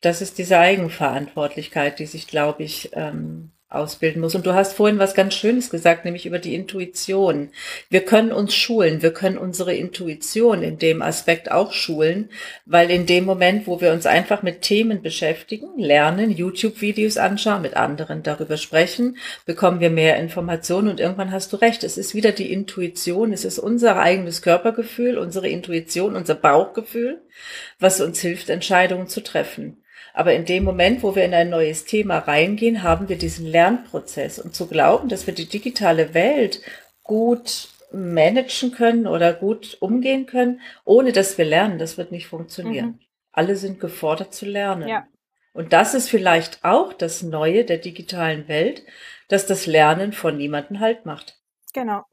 Das ist diese Eigenverantwortlichkeit, die sich, glaube ich, ähm, ausbilden muss. Und du hast vorhin was ganz Schönes gesagt, nämlich über die Intuition. Wir können uns schulen, wir können unsere Intuition in dem Aspekt auch schulen, weil in dem Moment, wo wir uns einfach mit Themen beschäftigen, lernen, YouTube-Videos anschauen, mit anderen darüber sprechen, bekommen wir mehr Informationen und irgendwann hast du recht, es ist wieder die Intuition, es ist unser eigenes Körpergefühl, unsere Intuition, unser Bauchgefühl, was uns hilft, Entscheidungen zu treffen. Aber in dem Moment, wo wir in ein neues Thema reingehen, haben wir diesen Lernprozess. Und zu glauben, dass wir die digitale Welt gut managen können oder gut umgehen können, ohne dass wir lernen, das wird nicht funktionieren. Mhm. Alle sind gefordert zu lernen. Ja. Und das ist vielleicht auch das Neue der digitalen Welt, dass das Lernen von niemandem Halt macht. Genau.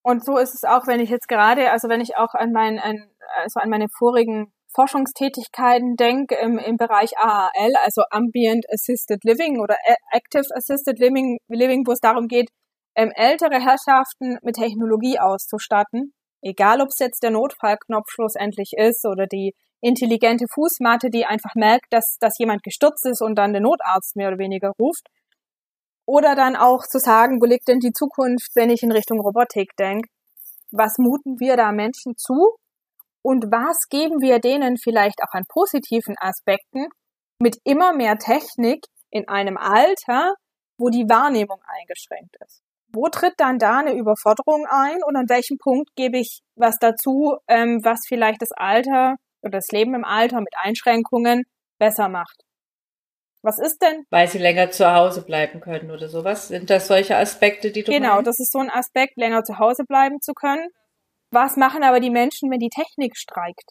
Und so ist es auch, wenn ich jetzt gerade, also wenn ich auch an, mein, an, also an meine vorigen Forschungstätigkeiten denke im, im Bereich AAL, also Ambient Assisted Living oder Active Assisted Living, Living wo es darum geht, ähm, ältere Herrschaften mit Technologie auszustatten, egal ob es jetzt der Notfallknopf schlussendlich ist oder die intelligente Fußmatte, die einfach merkt, dass, dass jemand gestürzt ist und dann den Notarzt mehr oder weniger ruft. Oder dann auch zu sagen, wo liegt denn die Zukunft, wenn ich in Richtung Robotik denke? Was muten wir da Menschen zu? Und was geben wir denen vielleicht auch an positiven Aspekten mit immer mehr Technik in einem Alter, wo die Wahrnehmung eingeschränkt ist? Wo tritt dann da eine Überforderung ein und an welchem Punkt gebe ich was dazu, ähm, was vielleicht das Alter oder das Leben im Alter mit Einschränkungen besser macht? Was ist denn? Weil sie länger zu Hause bleiben können oder sowas. Sind das solche Aspekte, die du Genau, meinst? das ist so ein Aspekt, länger zu Hause bleiben zu können. Was machen aber die Menschen, wenn die Technik streikt?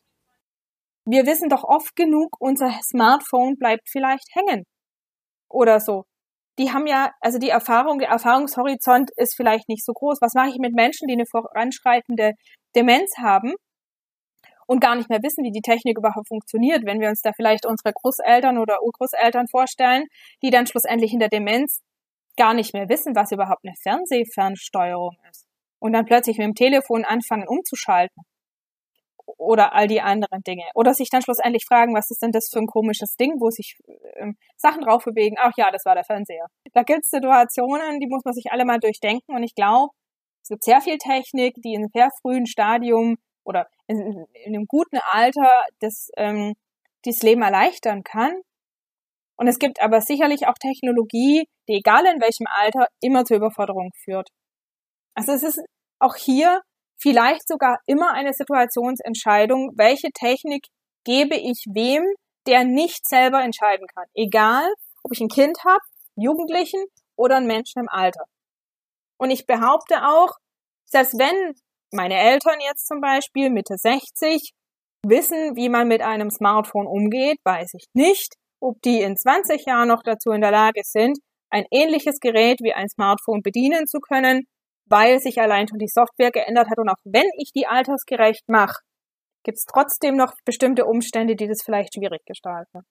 Wir wissen doch oft genug, unser Smartphone bleibt vielleicht hängen. Oder so. Die haben ja, also die Erfahrung, der Erfahrungshorizont ist vielleicht nicht so groß. Was mache ich mit Menschen, die eine voranschreitende Demenz haben und gar nicht mehr wissen, wie die Technik überhaupt funktioniert, wenn wir uns da vielleicht unsere Großeltern oder Urgroßeltern vorstellen, die dann schlussendlich in der Demenz gar nicht mehr wissen, was überhaupt eine Fernsehfernsteuerung ist. Und dann plötzlich mit dem Telefon anfangen umzuschalten. Oder all die anderen Dinge. Oder sich dann schlussendlich fragen, was ist denn das für ein komisches Ding, wo sich ähm, Sachen drauf bewegen. Ach ja, das war der Fernseher. Da gibt es Situationen, die muss man sich alle mal durchdenken. Und ich glaube, es gibt sehr viel Technik, die in einem sehr frühen Stadium oder in, in einem guten Alter das, ähm, das Leben erleichtern kann. Und es gibt aber sicherlich auch Technologie, die egal in welchem Alter immer zur Überforderung führt. Also es ist auch hier vielleicht sogar immer eine Situationsentscheidung, welche Technik gebe ich wem, der nicht selber entscheiden kann. Egal, ob ich ein Kind habe, Jugendlichen oder einen Menschen im Alter. Und ich behaupte auch, selbst wenn meine Eltern jetzt zum Beispiel, Mitte 60, wissen, wie man mit einem Smartphone umgeht, weiß ich nicht, ob die in 20 Jahren noch dazu in der Lage sind, ein ähnliches Gerät wie ein Smartphone bedienen zu können, weil sich allein schon die Software geändert hat. Und auch wenn ich die altersgerecht mache, gibt es trotzdem noch bestimmte Umstände, die das vielleicht schwierig gestalten.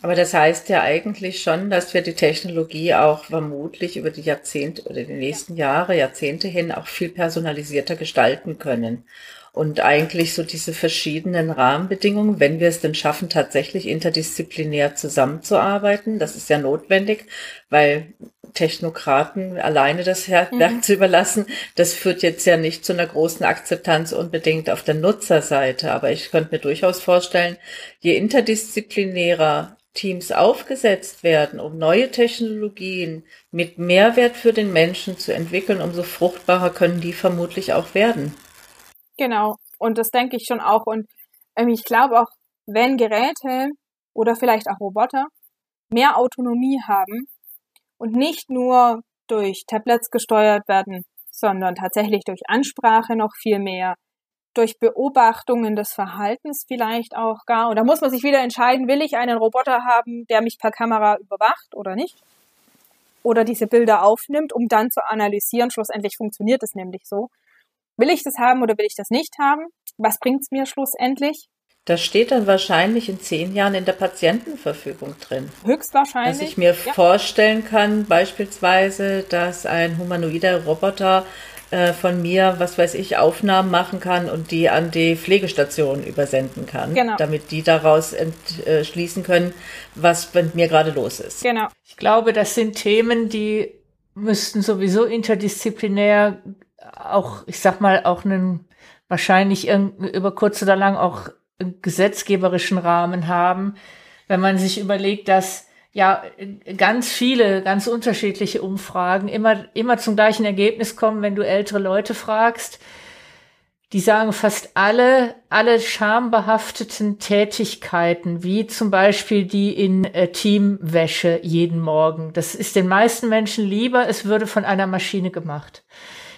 Aber das heißt ja eigentlich schon, dass wir die Technologie auch vermutlich über die Jahrzehnte oder die nächsten Jahre, Jahrzehnte hin auch viel personalisierter gestalten können. Und eigentlich so diese verschiedenen Rahmenbedingungen, wenn wir es denn schaffen, tatsächlich interdisziplinär zusammenzuarbeiten, das ist ja notwendig, weil Technokraten alleine das Werk mhm. zu überlassen, das führt jetzt ja nicht zu einer großen Akzeptanz unbedingt auf der Nutzerseite. Aber ich könnte mir durchaus vorstellen, je interdisziplinärer Teams aufgesetzt werden, um neue Technologien mit Mehrwert für den Menschen zu entwickeln, umso fruchtbarer können die vermutlich auch werden. Genau, und das denke ich schon auch. Und ähm, ich glaube auch, wenn Geräte oder vielleicht auch Roboter mehr Autonomie haben und nicht nur durch Tablets gesteuert werden, sondern tatsächlich durch Ansprache noch viel mehr, durch Beobachtungen des Verhaltens vielleicht auch gar. Und da muss man sich wieder entscheiden, will ich einen Roboter haben, der mich per Kamera überwacht oder nicht? Oder diese Bilder aufnimmt, um dann zu analysieren. Schlussendlich funktioniert es nämlich so. Will ich das haben oder will ich das nicht haben? Was bringt es mir schlussendlich? Das steht dann wahrscheinlich in zehn Jahren in der Patientenverfügung drin. Höchstwahrscheinlich. Dass ich mir ja. vorstellen kann, beispielsweise, dass ein humanoider Roboter äh, von mir, was weiß ich, Aufnahmen machen kann und die an die Pflegestation übersenden kann, genau. damit die daraus entschließen können, was mit mir gerade los ist. Genau. Ich glaube, das sind Themen, die müssten sowieso interdisziplinär auch, ich sag mal, auch einen wahrscheinlich über kurz oder lang auch gesetzgeberischen Rahmen haben, wenn man sich überlegt, dass ja ganz viele, ganz unterschiedliche Umfragen immer, immer zum gleichen Ergebnis kommen, wenn du ältere Leute fragst. Die sagen fast alle, alle schambehafteten Tätigkeiten, wie zum Beispiel die in äh, Teamwäsche jeden Morgen. Das ist den meisten Menschen lieber, es würde von einer Maschine gemacht.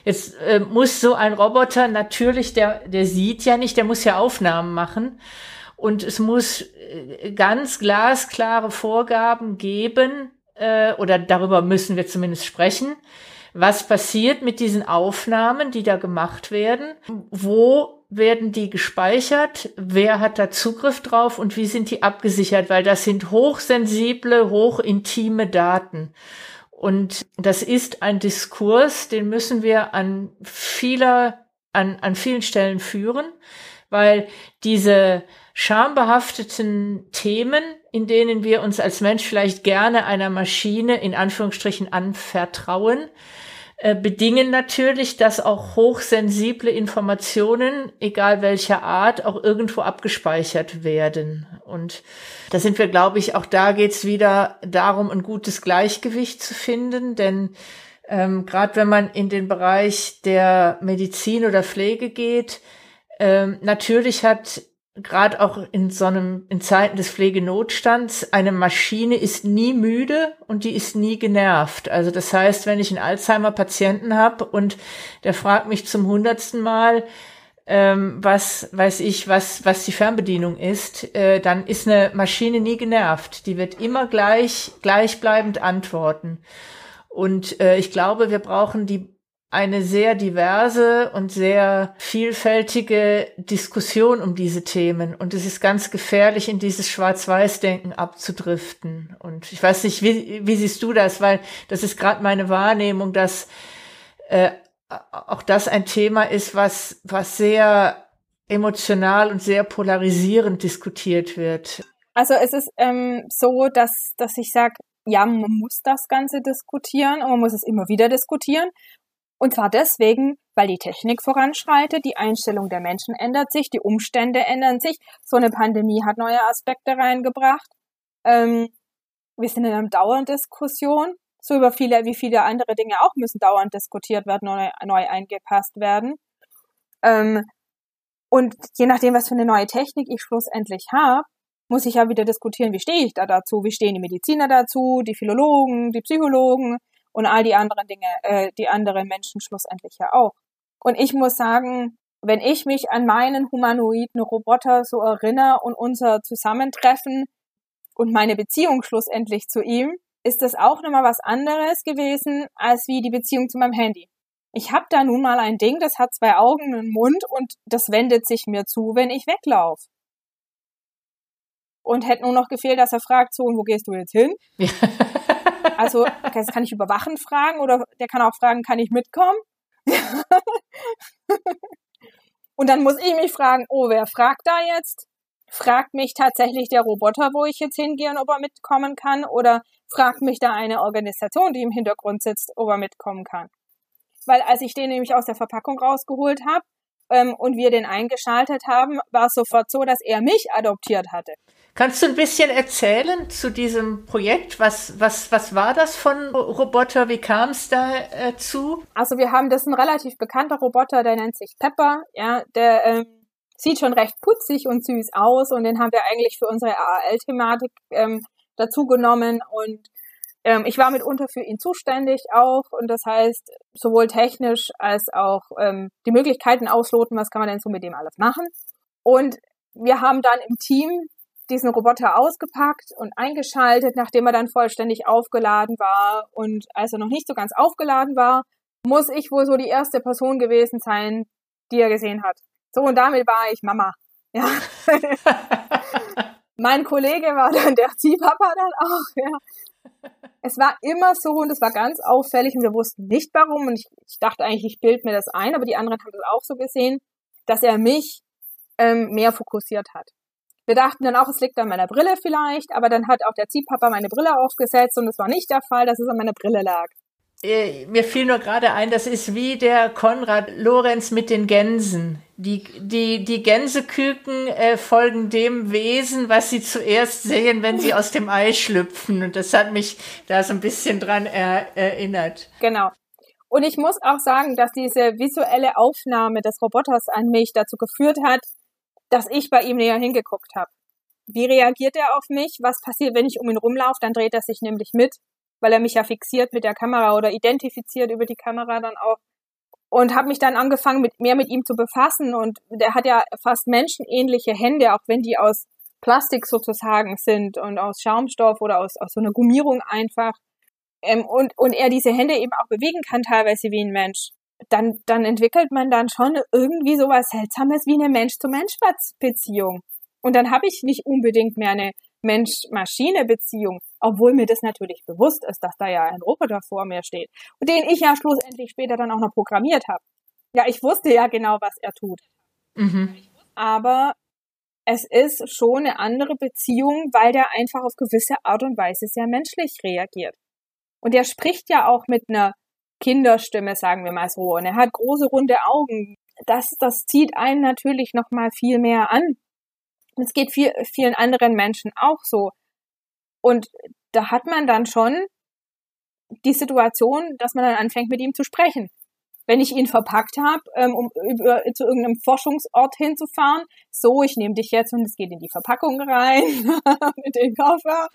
Jetzt äh, muss so ein Roboter natürlich, der, der sieht ja nicht, der muss ja Aufnahmen machen. Und es muss äh, ganz glasklare Vorgaben geben, äh, oder darüber müssen wir zumindest sprechen, was passiert mit diesen Aufnahmen, die da gemacht werden, wo werden die gespeichert, wer hat da Zugriff drauf und wie sind die abgesichert, weil das sind hochsensible, hochintime Daten. Und das ist ein Diskurs, den müssen wir an vieler, an, an vielen Stellen führen, weil diese schambehafteten Themen, in denen wir uns als Mensch vielleicht gerne einer Maschine in Anführungsstrichen anvertrauen, äh, bedingen natürlich, dass auch hochsensible Informationen, egal welcher Art, auch irgendwo abgespeichert werden. Und da sind wir, glaube ich, auch da geht's wieder darum, ein gutes Gleichgewicht zu finden, denn ähm, gerade wenn man in den Bereich der Medizin oder Pflege geht, ähm, natürlich hat gerade auch in so einem, in Zeiten des Pflegenotstands, eine Maschine ist nie müde und die ist nie genervt. Also das heißt, wenn ich einen Alzheimer-Patienten habe und der fragt mich zum hundertsten Mal, ähm, was weiß ich, was, was die Fernbedienung ist, äh, dann ist eine Maschine nie genervt. Die wird immer gleich, gleichbleibend antworten. Und äh, ich glaube, wir brauchen die eine sehr diverse und sehr vielfältige Diskussion um diese Themen. Und es ist ganz gefährlich, in dieses Schwarz-Weiß-Denken abzudriften. Und ich weiß nicht, wie, wie siehst du das? Weil das ist gerade meine Wahrnehmung, dass äh, auch das ein Thema ist, was, was sehr emotional und sehr polarisierend diskutiert wird. Also es ist ähm, so, dass, dass ich sage, ja, man muss das Ganze diskutieren und man muss es immer wieder diskutieren. Und zwar deswegen, weil die Technik voranschreitet, die Einstellung der Menschen ändert sich, die Umstände ändern sich. So eine Pandemie hat neue Aspekte reingebracht. Ähm, wir sind in einer dauernden Diskussion. So über viele, wie viele andere Dinge auch müssen dauernd diskutiert werden, neu, neu eingepasst werden. Ähm, und je nachdem, was für eine neue Technik ich schlussendlich habe, muss ich ja wieder diskutieren, wie stehe ich da dazu, wie stehen die Mediziner dazu, die Philologen, die Psychologen, und all die anderen Dinge, äh, die anderen Menschen schlussendlich ja auch. Und ich muss sagen, wenn ich mich an meinen humanoiden Roboter so erinnere und unser Zusammentreffen und meine Beziehung schlussendlich zu ihm, ist das auch nochmal was anderes gewesen als wie die Beziehung zu meinem Handy. Ich habe da nun mal ein Ding, das hat zwei Augen, einen Mund und das wendet sich mir zu, wenn ich weglaufe. Und hätte nur noch gefehlt, dass er fragt, so, und wo gehst du jetzt hin? Ja. Also, das kann ich überwachen fragen oder der kann auch fragen, kann ich mitkommen? (laughs) Und dann muss ich mich fragen, oh, wer fragt da jetzt? Fragt mich tatsächlich der Roboter, wo ich jetzt hingehe und ob er mitkommen kann? Oder fragt mich da eine Organisation, die im Hintergrund sitzt, ob er mitkommen kann? Weil als ich den nämlich aus der Verpackung rausgeholt habe ähm, und wir den eingeschaltet haben, war es sofort so, dass er mich adoptiert hatte. Kannst du ein bisschen erzählen zu diesem Projekt? Was, was, was war das von Roboter? Wie kam es dazu? Äh, also wir haben das ist ein relativ bekannter Roboter, der nennt sich Pepper. Ja, der ähm, sieht schon recht putzig und süß aus und den haben wir eigentlich für unsere AAL-Thematik ähm, dazu genommen und ähm, ich war mitunter für ihn zuständig auch und das heißt sowohl technisch als auch ähm, die Möglichkeiten ausloten, was kann man denn so mit dem alles machen. Und wir haben dann im Team diesen Roboter ausgepackt und eingeschaltet, nachdem er dann vollständig aufgeladen war. Und als er noch nicht so ganz aufgeladen war, muss ich wohl so die erste Person gewesen sein, die er gesehen hat. So, und damit war ich Mama. Ja. (laughs) mein Kollege war dann der Ziehpapa dann auch, ja. Es war immer so und es war ganz auffällig und wir wussten nicht warum und ich, ich dachte eigentlich, ich bild mir das ein, aber die anderen haben das auch so gesehen, dass er mich ähm, mehr fokussiert hat. Wir dachten dann auch, es liegt an meiner Brille vielleicht, aber dann hat auch der Ziehpapa meine Brille aufgesetzt und es war nicht der Fall, dass es an meiner Brille lag. Äh, mir fiel nur gerade ein, das ist wie der Konrad Lorenz mit den Gänsen. Die, die, die Gänseküken äh, folgen dem Wesen, was sie zuerst sehen, wenn sie aus dem Ei schlüpfen. Und das hat mich da so ein bisschen dran er, erinnert. Genau. Und ich muss auch sagen, dass diese visuelle Aufnahme des Roboters an mich dazu geführt hat, dass ich bei ihm näher hingeguckt habe. Wie reagiert er auf mich? Was passiert, wenn ich um ihn rumlaufe? Dann dreht er sich nämlich mit, weil er mich ja fixiert mit der Kamera oder identifiziert über die Kamera dann auch. und habe mich dann angefangen, mit, mehr mit ihm zu befassen. Und der hat ja fast menschenähnliche Hände, auch wenn die aus Plastik sozusagen sind und aus Schaumstoff oder aus, aus so einer Gummierung einfach. Ähm, und, und er diese Hände eben auch bewegen kann, teilweise wie ein Mensch. Dann, dann entwickelt man dann schon irgendwie sowas Seltsames wie eine Mensch-zu-Mensch-Beziehung. Und dann habe ich nicht unbedingt mehr eine Mensch-Maschine-Beziehung, obwohl mir das natürlich bewusst ist, dass da ja ein Roboter vor mir steht und den ich ja schlussendlich später dann auch noch programmiert habe. Ja, ich wusste ja genau, was er tut. Mhm. Aber es ist schon eine andere Beziehung, weil der einfach auf gewisse Art und Weise sehr menschlich reagiert. Und er spricht ja auch mit einer Kinderstimme, sagen wir mal so. Und er hat große runde Augen. Das, das zieht einen natürlich noch mal viel mehr an. Es geht viel, vielen anderen Menschen auch so. Und da hat man dann schon die Situation, dass man dann anfängt, mit ihm zu sprechen. Wenn ich ihn verpackt habe, ähm, um über, zu irgendeinem Forschungsort hinzufahren, so, ich nehme dich jetzt und es geht in die Verpackung rein (laughs) mit dem Koffer.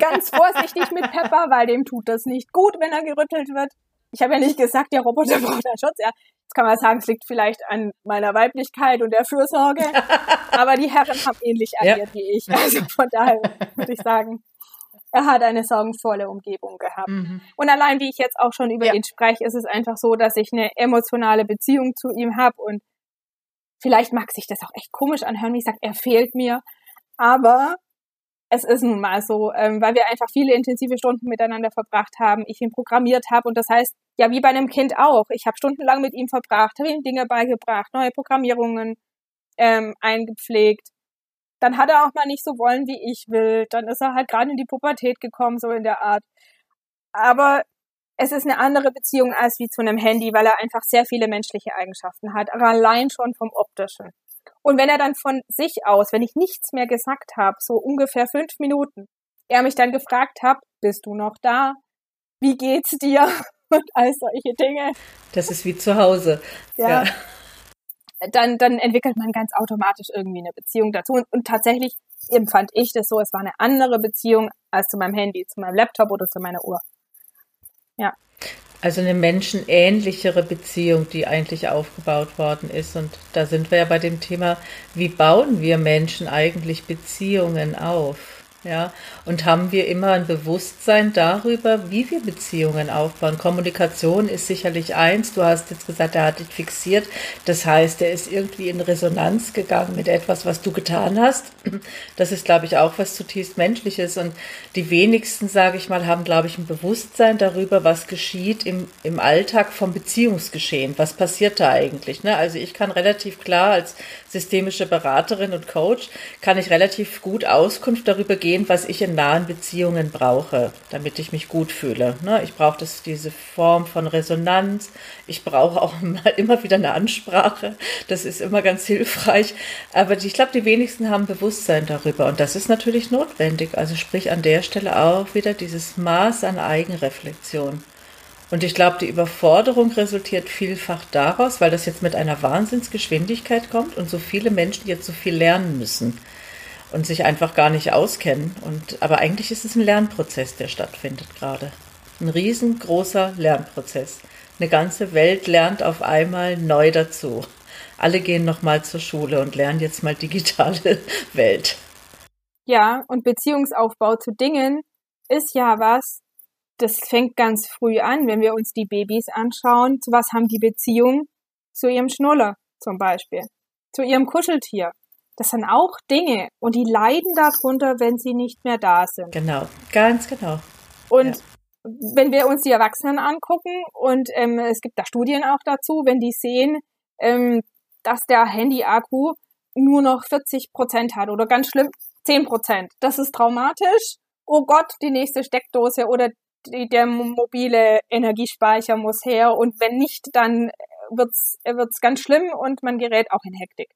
Ganz vorsichtig mit Pepper, weil dem tut das nicht gut, wenn er gerüttelt wird. Ich habe ja nicht gesagt, der Roboter (laughs) braucht einen Schutz. Ja, jetzt kann man sagen, es liegt vielleicht an meiner Weiblichkeit und der Fürsorge. (laughs) Aber die Herren haben ähnlich agiert ja. wie ich. Also von daher würde ich sagen, er hat eine sorgenvolle Umgebung gehabt. Mhm. Und allein wie ich jetzt auch schon über ja. ihn spreche, ist es einfach so, dass ich eine emotionale Beziehung zu ihm habe und vielleicht mag sich das auch echt komisch anhören, wie ich sage, er fehlt mir. Aber es ist nun mal so, ähm, weil wir einfach viele intensive Stunden miteinander verbracht haben, ich ihn programmiert habe und das heißt, ja, wie bei einem Kind auch. Ich habe stundenlang mit ihm verbracht, habe ihm Dinge beigebracht, neue Programmierungen ähm, eingepflegt. Dann hat er auch mal nicht so wollen, wie ich will. Dann ist er halt gerade in die Pubertät gekommen, so in der Art. Aber es ist eine andere Beziehung als wie zu einem Handy, weil er einfach sehr viele menschliche Eigenschaften hat, allein schon vom optischen. Und wenn er dann von sich aus, wenn ich nichts mehr gesagt habe, so ungefähr fünf Minuten, er mich dann gefragt hat, bist du noch da? Wie geht's dir? (laughs) Und all solche Dinge. Das ist wie zu Hause. Ja. ja. Dann, dann entwickelt man ganz automatisch irgendwie eine Beziehung dazu. Und, und tatsächlich empfand ich das so, es war eine andere Beziehung als zu meinem Handy, zu meinem Laptop oder zu meiner Uhr. Ja. Also eine menschenähnlichere Beziehung, die eigentlich aufgebaut worden ist. Und da sind wir ja bei dem Thema, wie bauen wir Menschen eigentlich Beziehungen auf? Ja, und haben wir immer ein Bewusstsein darüber, wie wir Beziehungen aufbauen. Kommunikation ist sicherlich eins. Du hast jetzt gesagt, er hat dich fixiert. Das heißt, er ist irgendwie in Resonanz gegangen mit etwas, was du getan hast. Das ist, glaube ich, auch was zutiefst Menschliches. Und die wenigsten, sage ich mal, haben, glaube ich, ein Bewusstsein darüber, was geschieht im, im Alltag vom Beziehungsgeschehen. Was passiert da eigentlich? Ne? Also ich kann relativ klar als systemische Beraterin und Coach, kann ich relativ gut Auskunft darüber geben, dem, was ich in nahen Beziehungen brauche, damit ich mich gut fühle. Ne? Ich brauche diese Form von Resonanz. Ich brauche auch (laughs) immer wieder eine Ansprache. Das ist immer ganz hilfreich. Aber ich glaube, die wenigsten haben Bewusstsein darüber. Und das ist natürlich notwendig. Also sprich an der Stelle auch wieder dieses Maß an Eigenreflexion. Und ich glaube, die Überforderung resultiert vielfach daraus, weil das jetzt mit einer Wahnsinnsgeschwindigkeit kommt und so viele Menschen jetzt so viel lernen müssen und sich einfach gar nicht auskennen. Und, aber eigentlich ist es ein Lernprozess, der stattfindet gerade. Ein riesengroßer Lernprozess. Eine ganze Welt lernt auf einmal neu dazu. Alle gehen nochmal zur Schule und lernen jetzt mal digitale (laughs) Welt. Ja, und Beziehungsaufbau zu Dingen ist ja was, das fängt ganz früh an, wenn wir uns die Babys anschauen. Zu was haben die Beziehung? Zu ihrem Schnuller zum Beispiel. Zu ihrem Kuscheltier. Das sind auch Dinge und die leiden darunter, wenn sie nicht mehr da sind. Genau, ganz genau. Und ja. wenn wir uns die Erwachsenen angucken und ähm, es gibt da Studien auch dazu, wenn die sehen, ähm, dass der Handy-Akku nur noch 40 Prozent hat oder ganz schlimm 10 Prozent. Das ist traumatisch. Oh Gott, die nächste Steckdose oder die, der mobile Energiespeicher muss her und wenn nicht, dann wird's wird's ganz schlimm und man gerät auch in Hektik.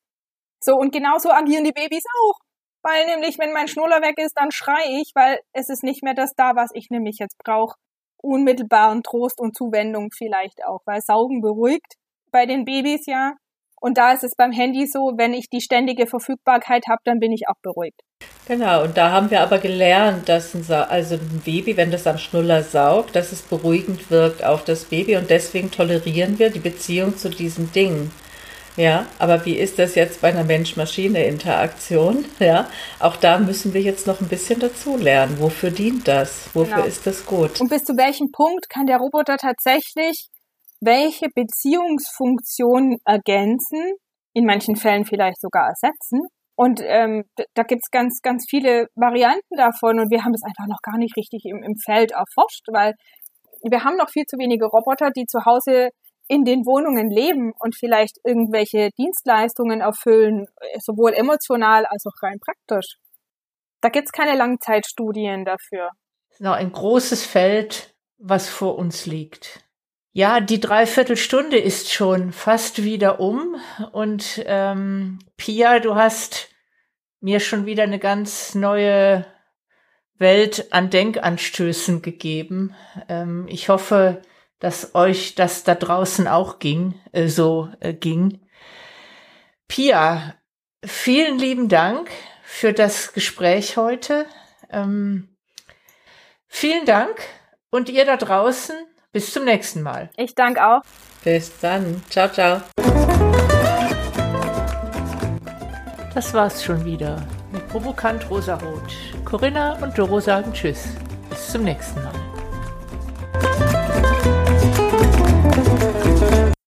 So, und genauso agieren die Babys auch. Weil nämlich, wenn mein Schnuller weg ist, dann schrei ich, weil es ist nicht mehr das da, was ich nämlich jetzt brauche. Unmittelbaren Trost und Zuwendung vielleicht auch, weil Saugen beruhigt bei den Babys ja. Und da ist es beim Handy so, wenn ich die ständige Verfügbarkeit habe, dann bin ich auch beruhigt. Genau, und da haben wir aber gelernt, dass ein, Sa also ein Baby, wenn das am Schnuller saugt, dass es beruhigend wirkt auf das Baby und deswegen tolerieren wir die Beziehung zu diesem Ding. Ja, aber wie ist das jetzt bei einer Mensch-Maschine-Interaktion? Ja, auch da müssen wir jetzt noch ein bisschen dazu lernen. Wofür dient das? Wofür genau. ist das gut? Und bis zu welchem Punkt kann der Roboter tatsächlich welche Beziehungsfunktion ergänzen, in manchen Fällen vielleicht sogar ersetzen? Und ähm, da gibt's ganz, ganz viele Varianten davon und wir haben das einfach noch gar nicht richtig im, im Feld erforscht, weil wir haben noch viel zu wenige Roboter, die zu Hause in den Wohnungen leben und vielleicht irgendwelche Dienstleistungen erfüllen, sowohl emotional als auch rein praktisch. Da gibt's keine Langzeitstudien dafür. Noch ein großes Feld, was vor uns liegt. Ja, die Dreiviertelstunde ist schon fast wieder um und ähm, Pia, du hast mir schon wieder eine ganz neue Welt an Denkanstößen gegeben. Ähm, ich hoffe, dass euch das da draußen auch ging, äh, so äh, ging. Pia, vielen lieben Dank für das Gespräch heute. Ähm, vielen Dank und ihr da draußen, bis zum nächsten Mal. Ich danke auch. Bis dann. Ciao, ciao. Das war's schon wieder mit Provokant Rosarot. Corinna und Doro sagen Tschüss. Bis zum nächsten Mal.